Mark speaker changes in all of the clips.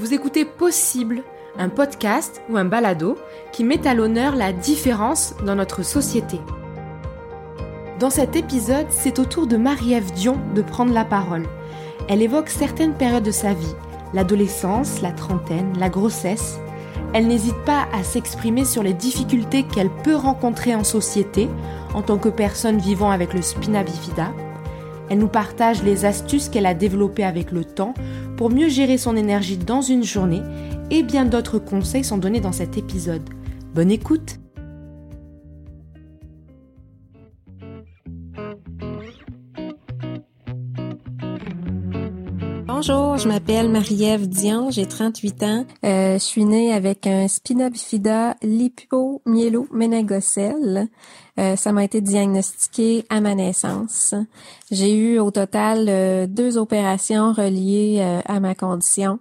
Speaker 1: Vous écoutez Possible, un podcast ou un balado qui met à l'honneur la différence dans notre société. Dans cet épisode, c'est au tour de Marie-Ève Dion de prendre la parole. Elle évoque certaines périodes de sa vie, l'adolescence, la trentaine, la grossesse. Elle n'hésite pas à s'exprimer sur les difficultés qu'elle peut rencontrer en société en tant que personne vivant avec le spina bifida. Elle nous partage les astuces qu'elle a développées avec le temps pour mieux gérer son énergie dans une journée et bien d'autres conseils sont donnés dans cet épisode. Bonne écoute
Speaker 2: Bonjour, je m'appelle Marie-Ève Dion, j'ai 38 ans. Euh, je suis née avec un spina bifida lipo-myélo-ménagocèle. Euh, ça m'a été diagnostiqué à ma naissance. J'ai eu au total euh, deux opérations reliées euh, à ma condition.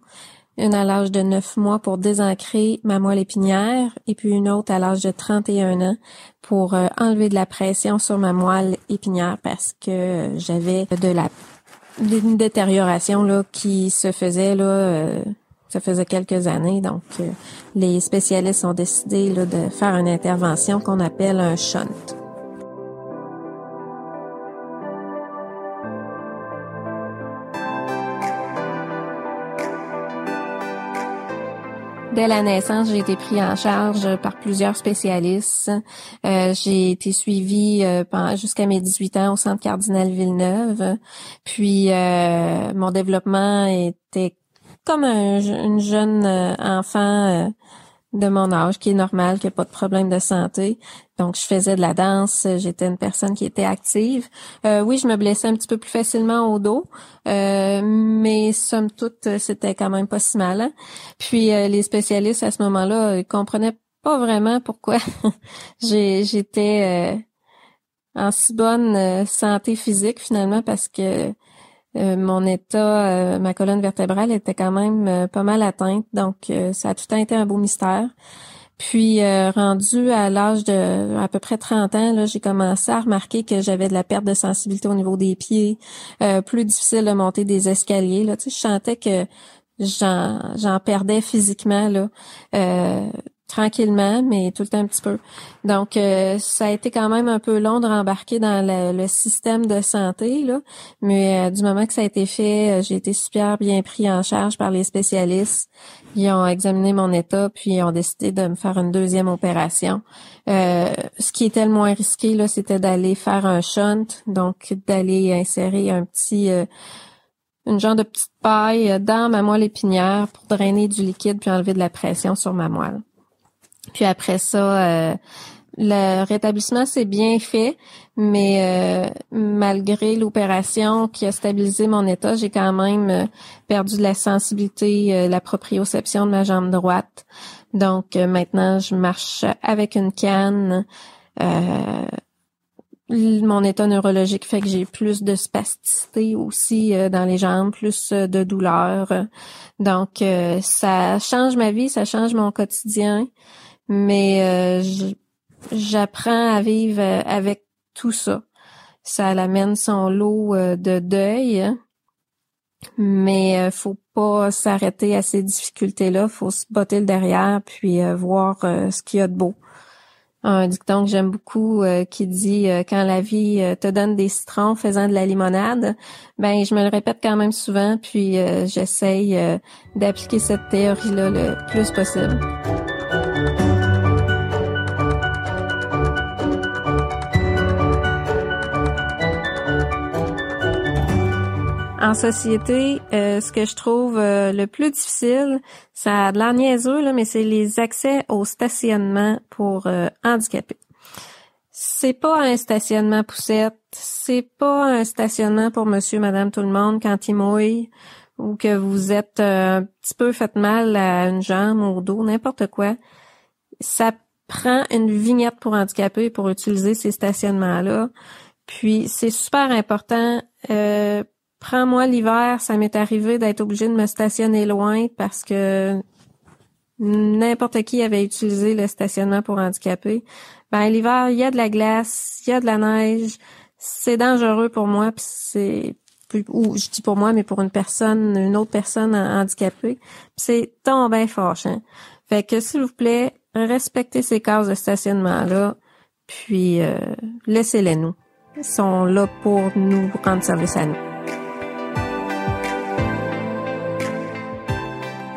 Speaker 2: Une à l'âge de 9 mois pour désancrer ma moelle épinière et puis une autre à l'âge de 31 ans pour enlever de la pression sur ma moelle épinière parce que j'avais de la une détérioration là qui se faisait là euh, ça faisait quelques années donc euh, les spécialistes ont décidé là, de faire une intervention qu'on appelle un shunt. Dès la naissance, j'ai été pris en charge par plusieurs spécialistes. Euh, j'ai été suivie euh, jusqu'à mes 18 ans au Centre Cardinal Villeneuve. Puis euh, mon développement était comme un, une jeune enfant de mon âge, qui est normal, qui n'a pas de problème de santé. Donc, je faisais de la danse, j'étais une personne qui était active. Euh, oui, je me blessais un petit peu plus facilement au dos, euh, mais somme toute, c'était quand même pas si mal. Hein. Puis, euh, les spécialistes à ce moment-là ils comprenaient pas vraiment pourquoi j'étais en si bonne santé physique finalement, parce que euh, mon état, euh, ma colonne vertébrale était quand même euh, pas mal atteinte, donc ça a tout le temps été un beau mystère. Puis rendu à l'âge de à peu près 30 ans, là, j'ai commencé à remarquer que j'avais de la perte de sensibilité au niveau des pieds, plus difficile de monter des escaliers. Là, tu sais, je sentais que j'en j'en perdais physiquement là tranquillement, mais tout le temps un petit peu. Donc, euh, ça a été quand même un peu long de rembarquer dans le, système de santé, là. Mais euh, du moment que ça a été fait, euh, j'ai été super bien pris en charge par les spécialistes. Ils ont examiné mon état, puis ils ont décidé de me faire une deuxième opération. ce qui était le moins risqué, là, c'était d'aller faire un shunt, donc d'aller insérer un petit une genre de petite paille dans ma moelle épinière pour drainer du liquide puis enlever de la pression sur ma moelle. Puis après ça, euh, le rétablissement s'est bien fait, mais euh, malgré l'opération qui a stabilisé mon état, j'ai quand même euh, perdu de la sensibilité, la proprioception de ma jambe droite. Donc maintenant, je marche avec une canne. mon état neurologique fait que j'ai plus de spasticité aussi dans les jambes, plus de douleur. Donc ça change ma vie, ça change mon quotidien mais euh, j'apprends à vivre euh, avec tout ça. Ça l'amène son lot euh, de deuil, mais faut pas s'arrêter à ces difficultés-là. Faut se botter le derrière puis voir ce qu'il y a de beau. Un dicton que j'aime beaucoup qui dit quand la vie te donne des citrons faisant de la limonade, ben je me le répète quand même souvent puis j'essaye d'appliquer cette théorie-là le plus possible. En société, euh, ce que je trouve euh, le plus difficile, ça a de l'air niaiseux, là, mais c'est les accès au stationnement pour euh, handicapés. C'est pas un stationnement poussette, c'est pas un stationnement pour monsieur, madame, tout le monde quand il mouille ou que vous êtes un petit peu fait mal à une jambe ou au dos, n'importe quoi. Ça prend une vignette pour handicapés pour utiliser ces stationnements-là. Puis c'est super important euh, Prends-moi l'hiver, ça m'est arrivé d'être obligé de me stationner loin parce que n'importe qui avait utilisé le stationnement pour handicapés. Ben l'hiver, il y a de la glace, il y a de la neige, c'est dangereux pour moi, puis c'est ou je dis pour moi, mais pour une personne, une autre personne handicapée. C'est tombé fâchant. Fait que s'il vous plaît, respectez ces cases de stationnement-là, puis euh, laissez-les nous. Ils sont là pour nous rendre service à nous.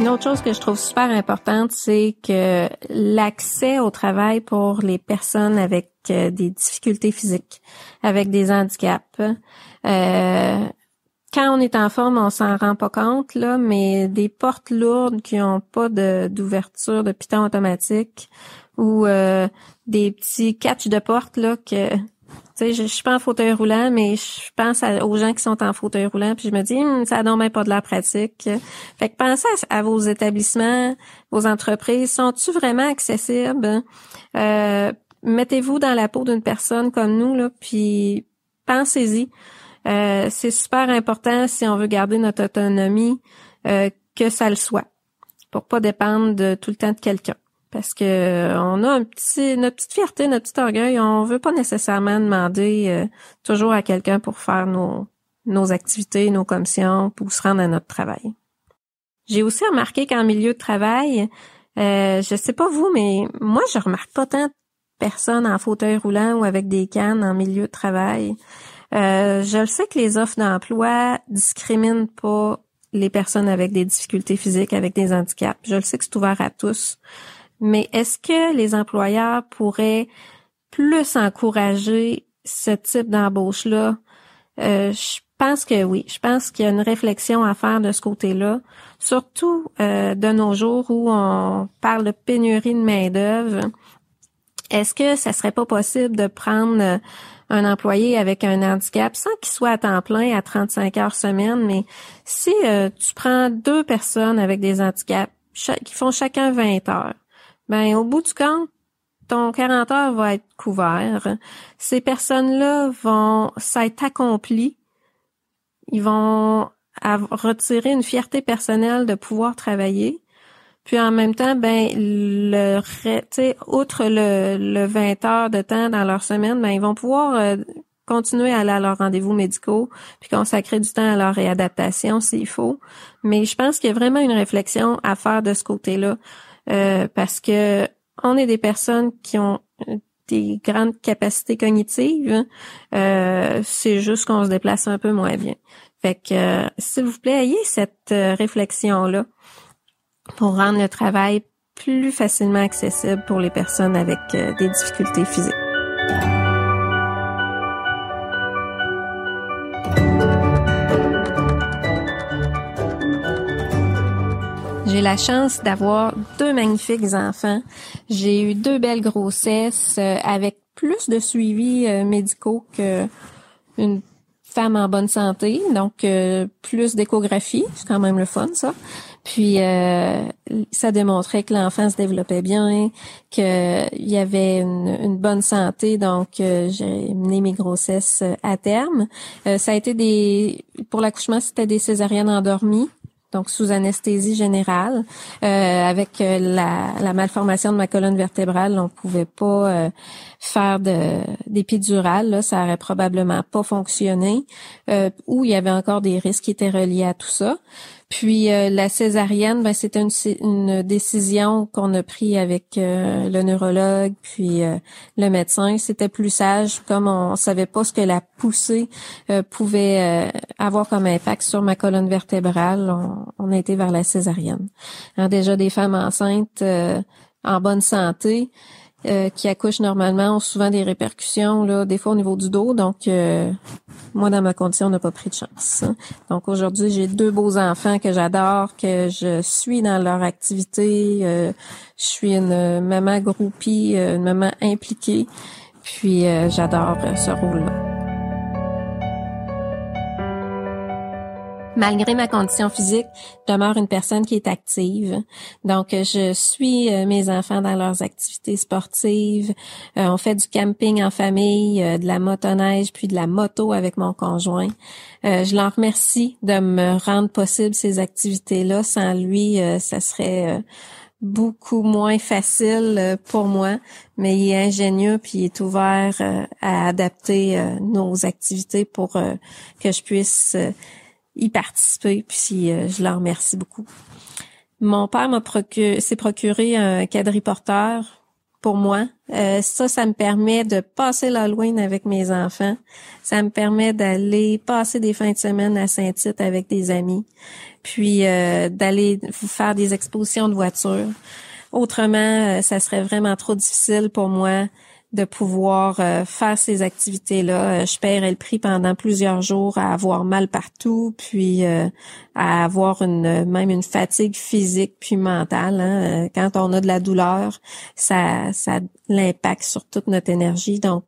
Speaker 2: Une autre chose que je trouve super importante, c'est que l'accès au travail pour les personnes avec euh, des difficultés physiques, avec des handicaps. Euh, quand on est en forme, on s'en rend pas compte, là, mais des portes lourdes qui ont pas d'ouverture de, piton automatique ou euh, des petits catchs de porte là que sais, je, suis pas en fauteuil roulant, mais je pense aux gens qui sont en fauteuil roulant, puis je me dis, hum, ça n'a pas de la pratique. Fait que pensez à, vos établissements, vos entreprises, sont-ils vraiment accessibles? Euh, mettez-vous dans la peau d'une personne comme nous, là, puis pensez-y. Euh, c'est super important si on veut garder notre autonomie, euh, que ça le soit, pour pas dépendre de tout le temps de quelqu'un parce que euh, on a un petit notre petite fierté, notre petit orgueil, on veut pas nécessairement demander euh, toujours à quelqu'un pour faire nos nos activités, nos commissions, pour se rendre à notre travail. J'ai aussi remarqué qu'en milieu de travail, euh, je sais pas vous, mais moi je remarque pas tant de personnes en fauteuil roulant ou avec des cannes en milieu de travail. Euh, je le sais que les offres d'emploi discriminent pas les personnes avec des difficultés physiques, avec des handicaps. Je le sais que c'est ouvert à tous. Mais est-ce que les employeurs pourraient plus encourager ce type d'embauche-là? Euh, je pense que oui. Je pense qu'il y a une réflexion à faire de ce côté-là, surtout euh, de nos jours où on parle de pénurie de main-d'œuvre. Est-ce que ça serait pas possible de prendre un employé avec un handicap sans qu'il soit à temps plein à 35 heures semaine, mais si euh, tu prends deux personnes avec des handicaps qui font chacun 20 heures, ben au bout du compte, ton 40 heures va être couvert. Ces personnes-là vont s'être accomplies. Ils vont retirer une fierté personnelle de pouvoir travailler. Puis en même temps, ben le outre le, le 20 heures de temps dans leur semaine, ben ils vont pouvoir euh, continuer à aller à leurs rendez-vous médicaux, puis consacrer du temps à leur réadaptation s'il faut. Mais je pense qu'il y a vraiment une réflexion à faire de ce côté-là. Euh, parce que on est des personnes qui ont des grandes capacités cognitives. Euh, c'est juste qu'on se déplace un peu moins bien. Fait que, euh, s'il vous plaît, ayez cette réflexion-là pour rendre le travail plus facilement accessible pour les personnes avec des difficultés physiques. J'ai la chance d'avoir deux magnifiques enfants. J'ai eu deux belles grossesses euh, avec plus de suivis euh, médicaux que une femme en bonne santé, donc euh, plus d'échographie, c'est quand même le fun ça. Puis ça démontrait que l'enfant se développait bien, qu'il y avait une, bonne santé, donc j'ai mené mes grossesses à terme. ça a été des pour l'accouchement, c'était des césariennes endormies donc sous anesthésie générale. Euh, avec euh, la, malformation de ma colonne vertébrale, on pouvait pas euh, faire de d'épidurale, ça aurait probablement pas fonctionné, ou il y avait encore des risques qui étaient reliés à tout ça. Puis euh, la césarienne, ben, c'était une, décision qu'on a pris avec euh, le neurologue puis euh, le médecin. C'était plus sage, comme on savait pas ce que la poussée pouvait avoir comme impact sur ma colonne vertébrale. On, on a été vers la césarienne. Déjà des femmes enceintes en bonne santé. Euh, qui accouchent normalement ont souvent des répercussions, là, des fois au niveau du dos. Donc, euh, moi, dans ma condition, on n'a pas pris de chance. Hein. Donc, aujourd'hui, j'ai deux beaux enfants que j'adore, que je suis dans leur activité. Euh, je suis une maman groupie, une maman impliquée. Puis, j'adore ce rôle-là. Malgré ma condition physique, demeure une personne qui est active. Donc, je suis euh, mes enfants dans leurs activités sportives. Euh, on fait du camping en famille, euh, de la motoneige, puis de la moto avec mon conjoint. je l'en remercie de me rendre possible ces activités-là. Sans lui, ça serait beaucoup moins facile euh, pour moi, mais il est ingénieux puis il est ouvert euh, à adapter euh, nos activités pour que je puisse y participer. Puis je leur remercie beaucoup. Mon père m'a procuré, s'est procuré un quadriporteur pour moi. ça, ça me permet de passer l'Halloween avec mes enfants. Ça me permet d'aller passer des fins de semaine à Saint-Tite avec des amis puis euh, d'aller faire des expositions de voitures. Autrement, euh, ça serait vraiment trop difficile pour moi de pouvoir euh, faire ces activités-là. Je paierais le prix pendant plusieurs jours à avoir mal partout, puis à avoir une même une fatigue physique puis mentale. Hein. Quand on a de la douleur, ça ça l'impact sur toute notre énergie. Donc,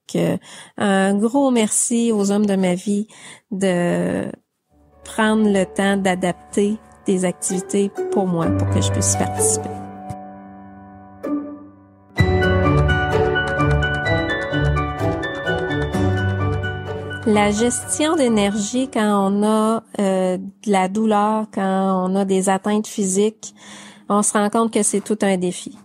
Speaker 2: un gros merci aux hommes de ma vie de prendre le temps d'adapter des activités pour moi, pour que je puisse participer. La gestion d'énergie quand on a euh, de la douleur, quand on a des atteintes physiques, on se rend compte que c'est tout un défi.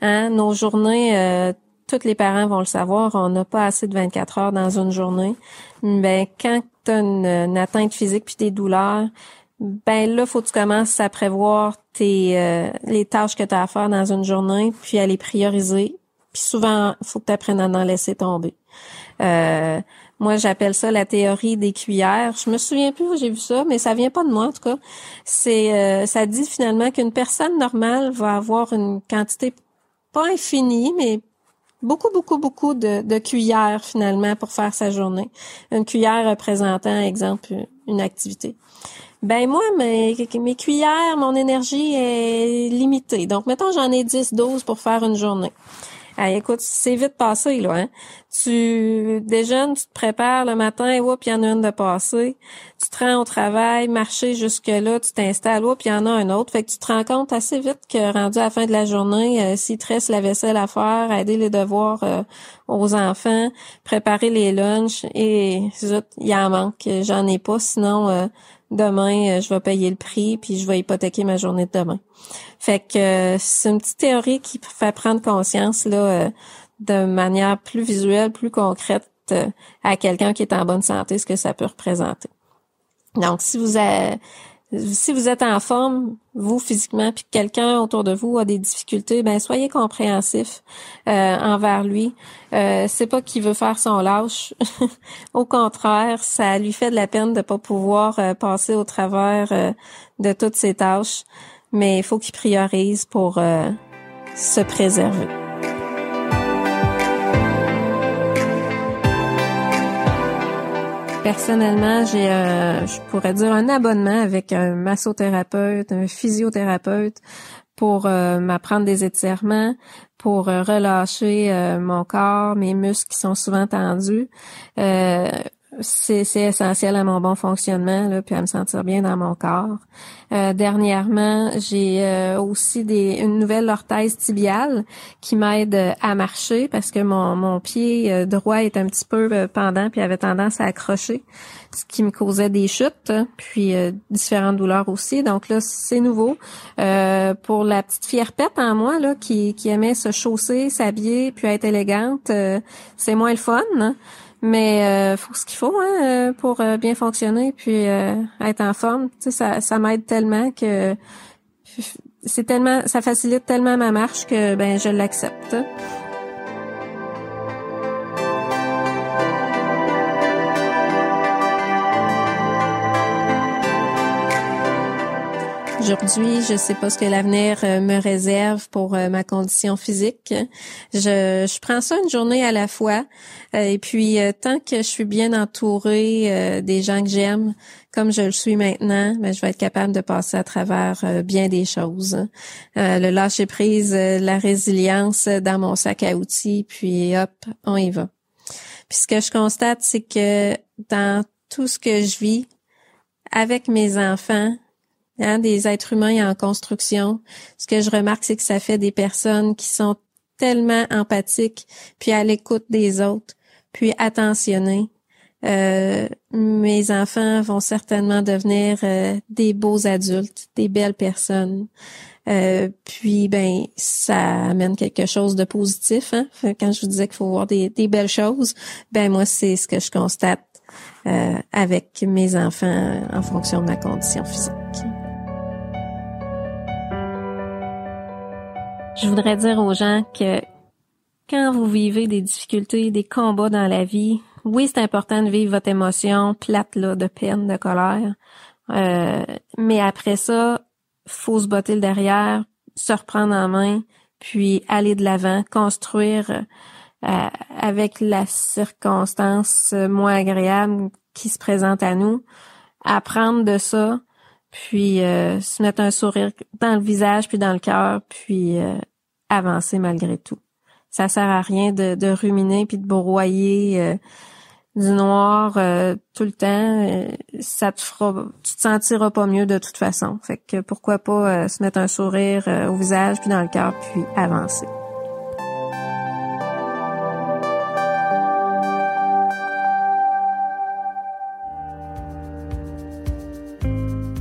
Speaker 2: Hein? Nos journées, euh, tous les parents vont le savoir, on n'a pas assez de 24 heures dans une journée. Ben quand tu as une, atteinte physique puis des douleurs, ben là faut que tu commences à prévoir tes euh, les tâches que tu as à faire dans une journée puis à les prioriser. Puis souvent, faut que tu apprennes à en laisser tomber. Euh, moi, j'appelle ça la théorie des cuillères. Je me souviens plus où j'ai vu ça, mais ça vient pas de moi en tout cas. C'est euh, ça dit finalement qu'une personne normale va avoir une quantité pas infinie, mais beaucoup, beaucoup, beaucoup de, de, cuillères finalement pour faire sa journée. Une cuillère représentant, exemple, une activité. Ben moi, mes, mes cuillères, mon énergie est limitée. Donc, mettons, j'en ai 10, 12 pour faire une journée. Écoute, c'est vite passé, là. Hein? Tu déjeunes, tu te prépares le matin, puis il y en a une de passer. Tu te rends au travail, marcher jusque-là, tu t'installes, puis il y en a un autre. Fait que tu te rends compte assez vite que rendu à la fin de la journée, euh, s'il te la vaisselle à faire, aider les devoirs euh, aux enfants, préparer les lunchs, et il y en manque. J'en ai pas, sinon... Euh, demain, euh, je vais payer le prix, puis je vais hypothéquer ma journée de demain. Fait que euh, c'est une petite théorie qui fait prendre conscience là euh, de manière plus visuelle, plus concrète à quelqu'un qui est en bonne santé, ce que ça peut représenter. Donc, si vous avez si vous êtes en forme, vous physiquement, puis quelqu'un autour de vous a des difficultés, ben soyez compréhensif euh, envers lui. Euh, c'est pas qu'il veut faire son lâche. au contraire, ça lui fait de la peine de pas pouvoir euh, passer au travers euh, de toutes ses tâches. Mais il faut qu'il priorise pour se préserver. Personnellement, j'ai un, je pourrais dire un abonnement avec un massothérapeute, un physiothérapeute pour euh, m'apprendre des étirements, pour euh, relâcher euh, mon corps, mes muscles qui sont souvent tendus c'est, essentiel à mon bon fonctionnement, là, puis à me sentir bien dans mon corps. Euh, dernièrement, j'ai euh, aussi des, une nouvelle orthèse tibiale qui m'aide à marcher parce que mon, mon pied euh, droit est un petit peu pendant puis avait tendance à accrocher, ce qui me causait des chutes, puis différentes douleurs aussi. Donc là, c'est nouveau. pour la petite fierpette en moi là, qui, qui aimait se chausser, s'habiller, puis être élégante, c'est moins le fun. Mais euh, faut ce qu'il faut hein, euh, pour euh, bien fonctionner puis euh, être en forme. Tu sais, ça, ça m'aide tellement que c'est tellement, ça facilite tellement ma marche que ben je l'accepte. Aujourd'hui, je sais pas ce que l'avenir euh, me réserve pour euh, ma condition physique. Je, je prends ça une journée à la fois. Euh, et puis, tant que je suis bien entourée des gens que j'aime, comme je le suis maintenant, ben, je vais être capable de passer à travers bien des choses. le lâcher prise, la résilience dans mon sac à outils, puis hop, on y va. Puis ce que je constate, c'est que dans tout ce que je vis avec mes enfants, Hein, des êtres humains en construction. Ce que je remarque, c'est que ça fait des personnes qui sont tellement empathiques, puis à l'écoute des autres, puis attentionnées. Euh, mes enfants vont certainement devenir euh, des beaux adultes, des belles personnes. Euh, puis ben ça amène quelque chose de positif. Hein? Quand je vous disais qu'il faut voir des, belles choses, ben moi c'est ce que je constate avec mes enfants en fonction de ma condition physique. Je voudrais dire aux gens que quand vous vivez des difficultés, des combats dans la vie, oui, c'est important de vivre votre émotion plate là, de peine, de colère. Euh, mais après ça, faut se botter le derrière, se reprendre en main, puis aller de l'avant, construire euh, avec la circonstance moins agréable qui se présente à nous, apprendre de ça, puis euh, se mettre un sourire dans le visage puis dans le cœur, puis avancer malgré tout. Ça sert à rien de, de ruminer puis de broyer du noir euh, tout le temps, euh, ça te fera, tu te sentiras pas mieux de toute façon. Fait que pourquoi pas euh, se mettre un sourire au visage puis dans le cœur puis avancer.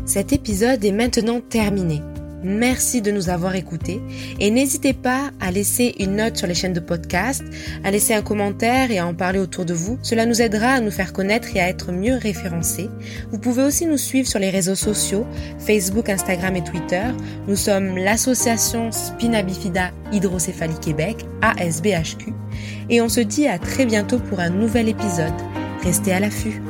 Speaker 1: Cet épisode est maintenant terminé. Merci de nous avoir écoutés et n'hésitez pas à laisser une note sur les chaînes de podcast, à laisser un commentaire et à en parler autour de vous. Cela nous aidera à nous faire connaître et à être mieux référencés. Vous pouvez aussi nous suivre sur les réseaux sociaux, Facebook, Instagram et Twitter. Nous sommes l'association Spina Bifida Hydrocéphalie Québec, ASBHQ, et on se dit à très bientôt pour un nouvel épisode. Restez à l'affût.